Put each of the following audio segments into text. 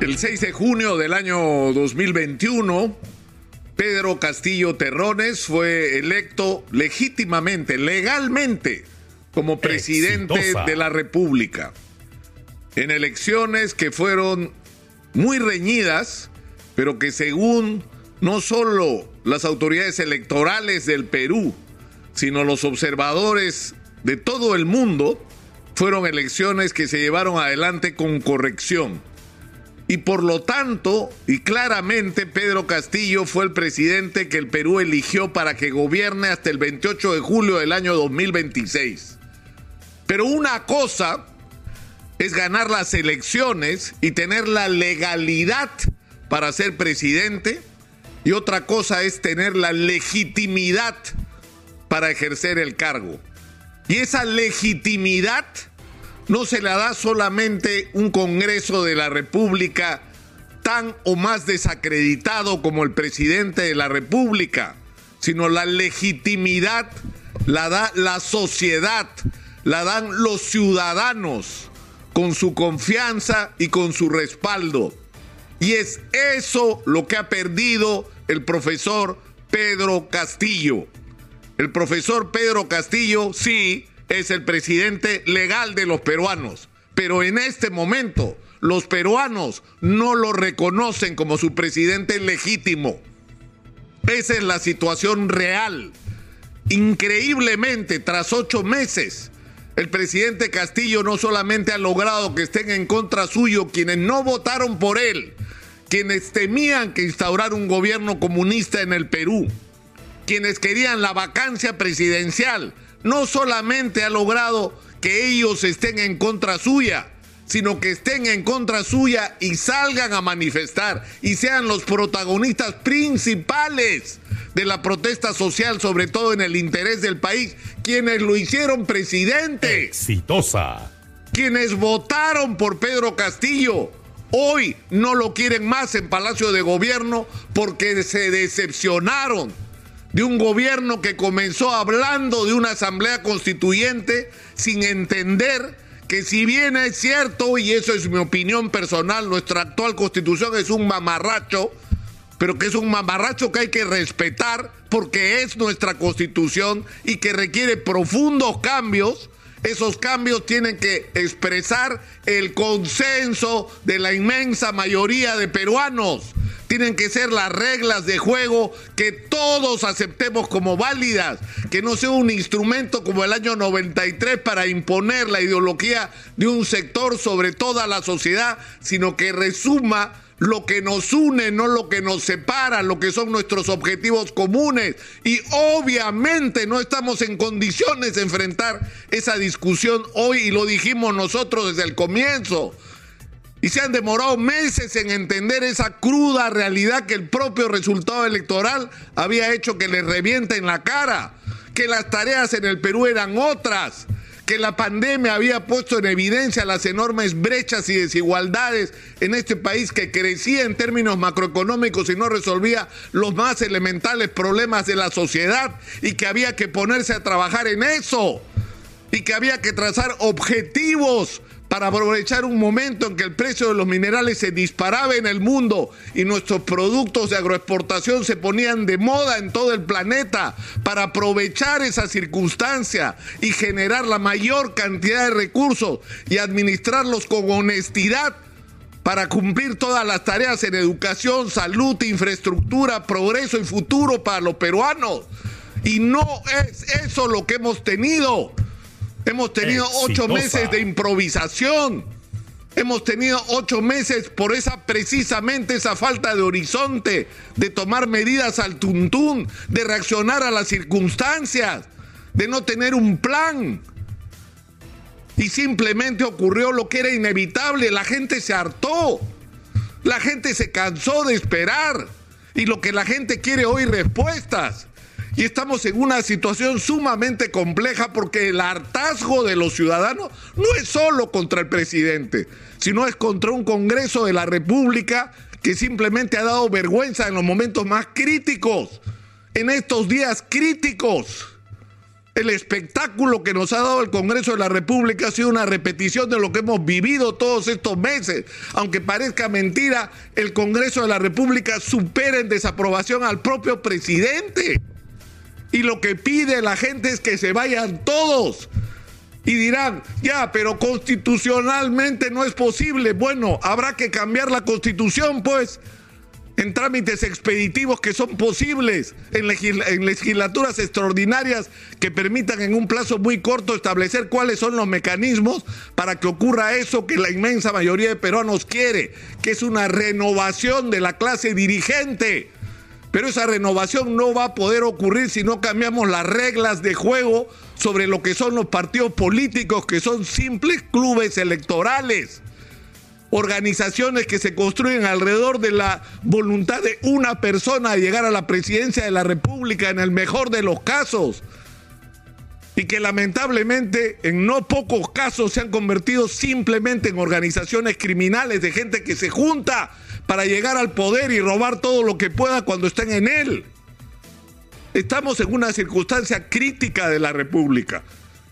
El 6 de junio del año 2021, Pedro Castillo Terrones fue electo legítimamente, legalmente, como presidente Exitosa. de la República. En elecciones que fueron muy reñidas, pero que según no solo las autoridades electorales del Perú, sino los observadores de todo el mundo, fueron elecciones que se llevaron adelante con corrección. Y por lo tanto, y claramente, Pedro Castillo fue el presidente que el Perú eligió para que gobierne hasta el 28 de julio del año 2026. Pero una cosa es ganar las elecciones y tener la legalidad para ser presidente, y otra cosa es tener la legitimidad para ejercer el cargo. Y esa legitimidad no se la da solamente un Congreso de la República tan o más desacreditado como el presidente de la República, sino la legitimidad la da la sociedad, la dan los ciudadanos con su confianza y con su respaldo. Y es eso lo que ha perdido el profesor Pedro Castillo. El profesor Pedro Castillo sí es el presidente legal de los peruanos, pero en este momento los peruanos no lo reconocen como su presidente legítimo. Esa es la situación real. Increíblemente, tras ocho meses, el presidente Castillo no solamente ha logrado que estén en contra suyo quienes no votaron por él, quienes temían que instaurar un gobierno comunista en el Perú, quienes querían la vacancia presidencial, no solamente ha logrado que ellos estén en contra suya, sino que estén en contra suya y salgan a manifestar y sean los protagonistas principales de la protesta social, sobre todo en el interés del país, quienes lo hicieron presidente Exitosa. quienes votaron por Pedro Castillo hoy no lo quieren más en Palacio de Gobierno porque se decepcionaron de un gobierno que comenzó hablando de una asamblea constituyente sin entender que si bien es cierto, y eso es mi opinión personal, nuestra actual constitución es un mamarracho, pero que es un mamarracho que hay que respetar porque es nuestra constitución y que requiere profundos cambios, esos cambios tienen que expresar el consenso de la inmensa mayoría de peruanos. Tienen que ser las reglas de juego que todos aceptemos como válidas, que no sea un instrumento como el año 93 para imponer la ideología de un sector sobre toda la sociedad, sino que resuma lo que nos une, no lo que nos separa, lo que son nuestros objetivos comunes. Y obviamente no estamos en condiciones de enfrentar esa discusión hoy y lo dijimos nosotros desde el comienzo. Y se han demorado meses en entender esa cruda realidad que el propio resultado electoral había hecho que les revienta en la cara, que las tareas en el Perú eran otras, que la pandemia había puesto en evidencia las enormes brechas y desigualdades en este país que crecía en términos macroeconómicos y no resolvía los más elementales problemas de la sociedad y que había que ponerse a trabajar en eso y que había que trazar objetivos para aprovechar un momento en que el precio de los minerales se disparaba en el mundo y nuestros productos de agroexportación se ponían de moda en todo el planeta, para aprovechar esa circunstancia y generar la mayor cantidad de recursos y administrarlos con honestidad para cumplir todas las tareas en educación, salud, infraestructura, progreso y futuro para los peruanos. Y no es eso lo que hemos tenido. Hemos tenido ocho meses de improvisación. Hemos tenido ocho meses por esa precisamente esa falta de horizonte, de tomar medidas al tuntún, de reaccionar a las circunstancias, de no tener un plan. Y simplemente ocurrió lo que era inevitable. La gente se hartó. La gente se cansó de esperar. Y lo que la gente quiere hoy respuestas. Y estamos en una situación sumamente compleja porque el hartazgo de los ciudadanos no es solo contra el presidente, sino es contra un Congreso de la República que simplemente ha dado vergüenza en los momentos más críticos, en estos días críticos El espectáculo que nos ha dado el Congreso de la República ha sido una repetición de lo que hemos vivido todos estos meses. Aunque parezca mentira, el Congreso de la República supera en desaprobación al propio presidente. Y lo que pide la gente es que se vayan todos. Y dirán, ya, pero constitucionalmente no es posible. Bueno, habrá que cambiar la constitución, pues en trámites expeditivos que son posibles, en, legislaturas extraordinarias que permitan en un plazo muy corto establecer cuáles son los mecanismos para que ocurra eso que la inmensa mayoría de peruanos quiere, que es una renovación de la clase dirigente. Pero esa renovación no va a poder ocurrir si no cambiamos las reglas de juego sobre lo que son los partidos políticos, que son simples clubes electorales. Organizaciones que se construyen alrededor de la voluntad de una persona de llegar a la presidencia de la República en el mejor de los casos. Y que lamentablemente en no pocos casos se han convertido simplemente en organizaciones criminales de gente que se junta para llegar al poder y robar todo lo que pueda cuando estén en él. Estamos en una circunstancia crítica de la República.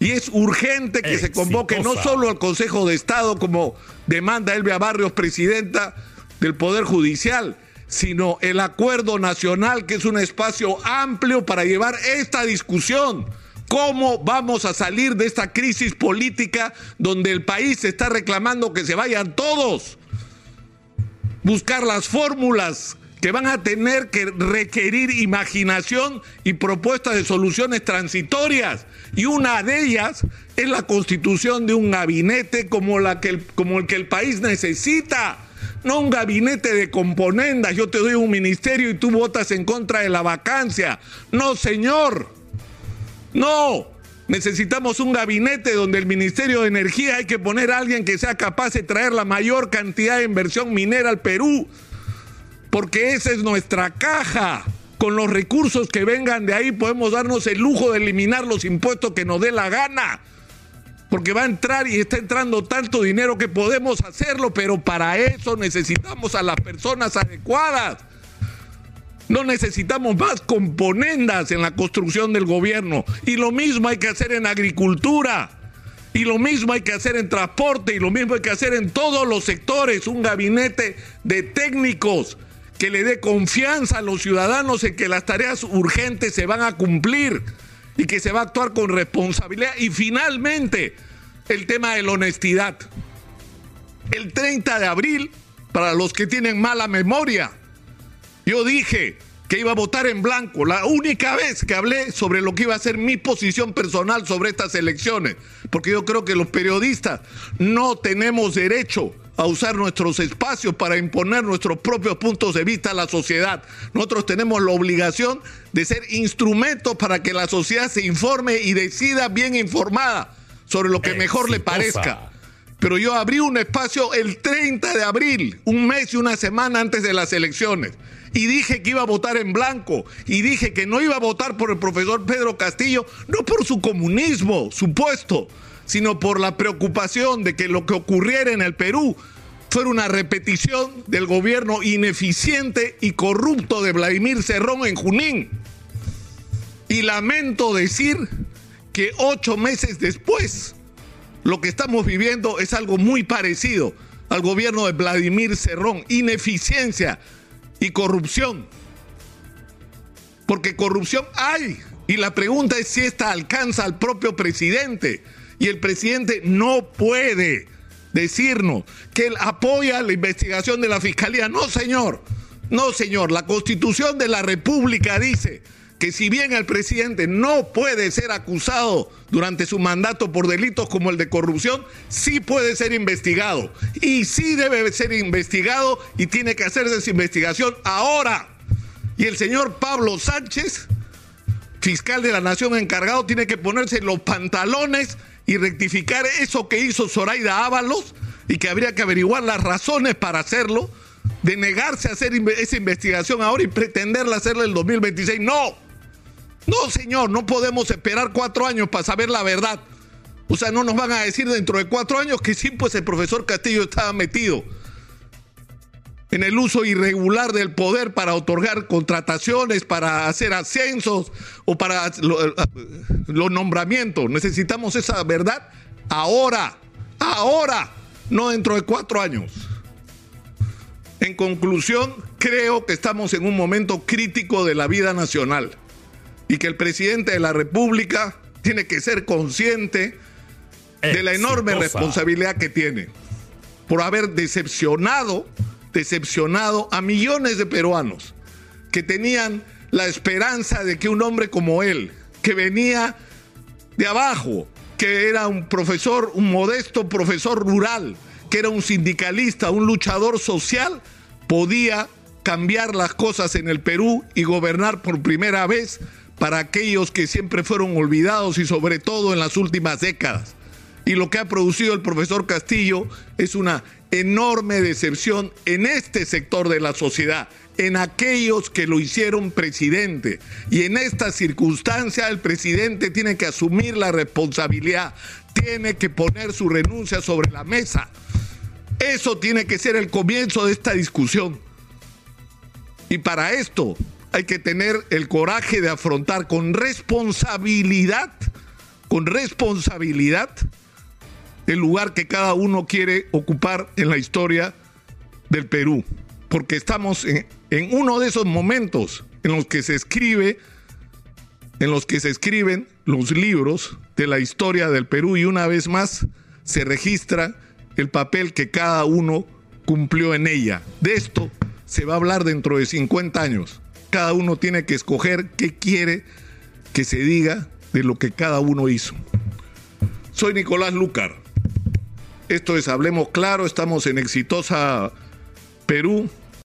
Y es urgente que se convoque no solo al Consejo de Estado, como demanda Elvia Barrios, presidenta del Poder Judicial, sino el Acuerdo Nacional, que es un espacio amplio para llevar esta discusión. ¿Cómo vamos a salir de esta crisis política donde el país está reclamando que se vayan todos? Buscar las fórmulas que van a tener que requerir imaginación y propuestas de soluciones transitorias. Y una de ellas es la constitución de un gabinete como, la que el, como el que el país necesita. No un gabinete de componendas, yo te doy un ministerio y tú votas en contra de la vacancia. No, señor. No. Necesitamos un gabinete donde el Ministerio de Energía hay que poner a alguien que sea capaz de traer la mayor cantidad de inversión minera al Perú porque esa es nuestra caja. Con los recursos que vengan de ahí podemos darnos el lujo de eliminar los impuestos que nos dé la gana. Porque va a entrar y está entrando tanto dinero que podemos hacerlo, pero para eso necesitamos a las personas adecuadas. No necesitamos más componendas en la construcción del gobierno. Y lo mismo hay que hacer en agricultura. Y lo mismo hay que hacer en transporte. Y lo mismo hay que hacer en todos los sectores. Un gabinete de técnicos que le dé confianza a los ciudadanos en que las tareas urgentes se van a cumplir y que se va a actuar con responsabilidad. Y finalmente, el tema de la honestidad. El 30 de abril, para los que tienen mala memoria, yo dije que iba a votar en blanco, la única vez que hablé sobre lo que iba a ser mi posición personal sobre estas elecciones, porque yo creo que los periodistas no tenemos derecho a usar nuestros espacios para imponer nuestros propios puntos de vista a la sociedad. Nosotros tenemos la obligación de ser instrumentos para que la sociedad se informe y decida bien informada sobre lo que mejor le parezca. Pero yo abrí un espacio el 30 de abril, un mes y una semana antes de las elecciones. Y dije que iba a votar en blanco. Y dije que no iba a votar por el profesor Pedro Castillo, no por su comunismo, supuesto, sino por la preocupación de que lo que ocurriera en el Perú fuera una repetición del gobierno ineficiente y corrupto de Vladimir Cerrón en Junín. Y lamento decir que ocho meses después, lo que estamos viviendo es algo muy parecido al gobierno de Vladimir Cerrón. Ineficiencia y corrupción. Porque corrupción hay. Y la pregunta es si esta alcanza al propio presidente y el presidente no puede decirnos que él apoya la investigación de la fiscalía. No, señor. No, señor. La constitución de la República dice que si bien el presidente no puede ser acusado durante su mandato por delitos como el de corrupción, sí puede ser investigado. Y sí debe ser investigado y tiene que hacerse esa investigación ahora. Y el señor Pablo Sánchez, fiscal de la Nación encargado, tiene que ponerse los pantalones y rectificar eso que hizo Zoraida Ábalos y que habría que averiguar las razones para hacerlo, de negarse a hacer esa investigación ahora y pretenderla hacerla en el 2026. No, no señor, no podemos esperar cuatro años para saber la verdad. O sea, no nos van a decir dentro de cuatro años que sí, pues el profesor Castillo estaba metido. en el uso irregular del poder para otorgar contrataciones, para hacer ascensos o para los nombramientos. Necesitamos esa verdad ahora, ahora, no dentro de cuatro años. En conclusión, creo que estamos en un momento crítico de la vida nacional y que el presidente de la República tiene que ser consciente de la enorme responsabilidad que tiene por haber decepcionado, decepcionado a millones de peruanos que tenían la esperanza de que un hombre como él, que venía de abajo, que era un profesor, un modesto profesor rural, que era un sindicalista, un luchador social, podía cambiar las cosas en el Perú y gobernar por primera vez para aquellos que siempre fueron olvidados y sobre todo en las últimas décadas. Y lo que ha producido el profesor Castillo es una enorme decepción en este sector de la sociedad, en aquellos que lo hicieron presidente. Y en esta circunstancia el presidente tiene que asumir la responsabilidad, tiene que poner su renuncia sobre la mesa. Eso tiene que ser el comienzo de esta discusión. Y para esto hay que tener el coraje de afrontar con responsabilidad, con responsabilidad, el lugar que cada uno quiere ocupar en la historia del Perú. Porque estamos en, uno de esos momentos en los que se escribe, en los que se escriben los libros de la historia del Perú y una vez más se registra el papel que cada uno cumplió en ella. De esto se va a hablar dentro de 50 años. Cada uno tiene que escoger qué quiere que se diga de lo que cada uno hizo. Soy Nicolás Lucar. Esto es Hablemos Claro, estamos en Exitosa Perú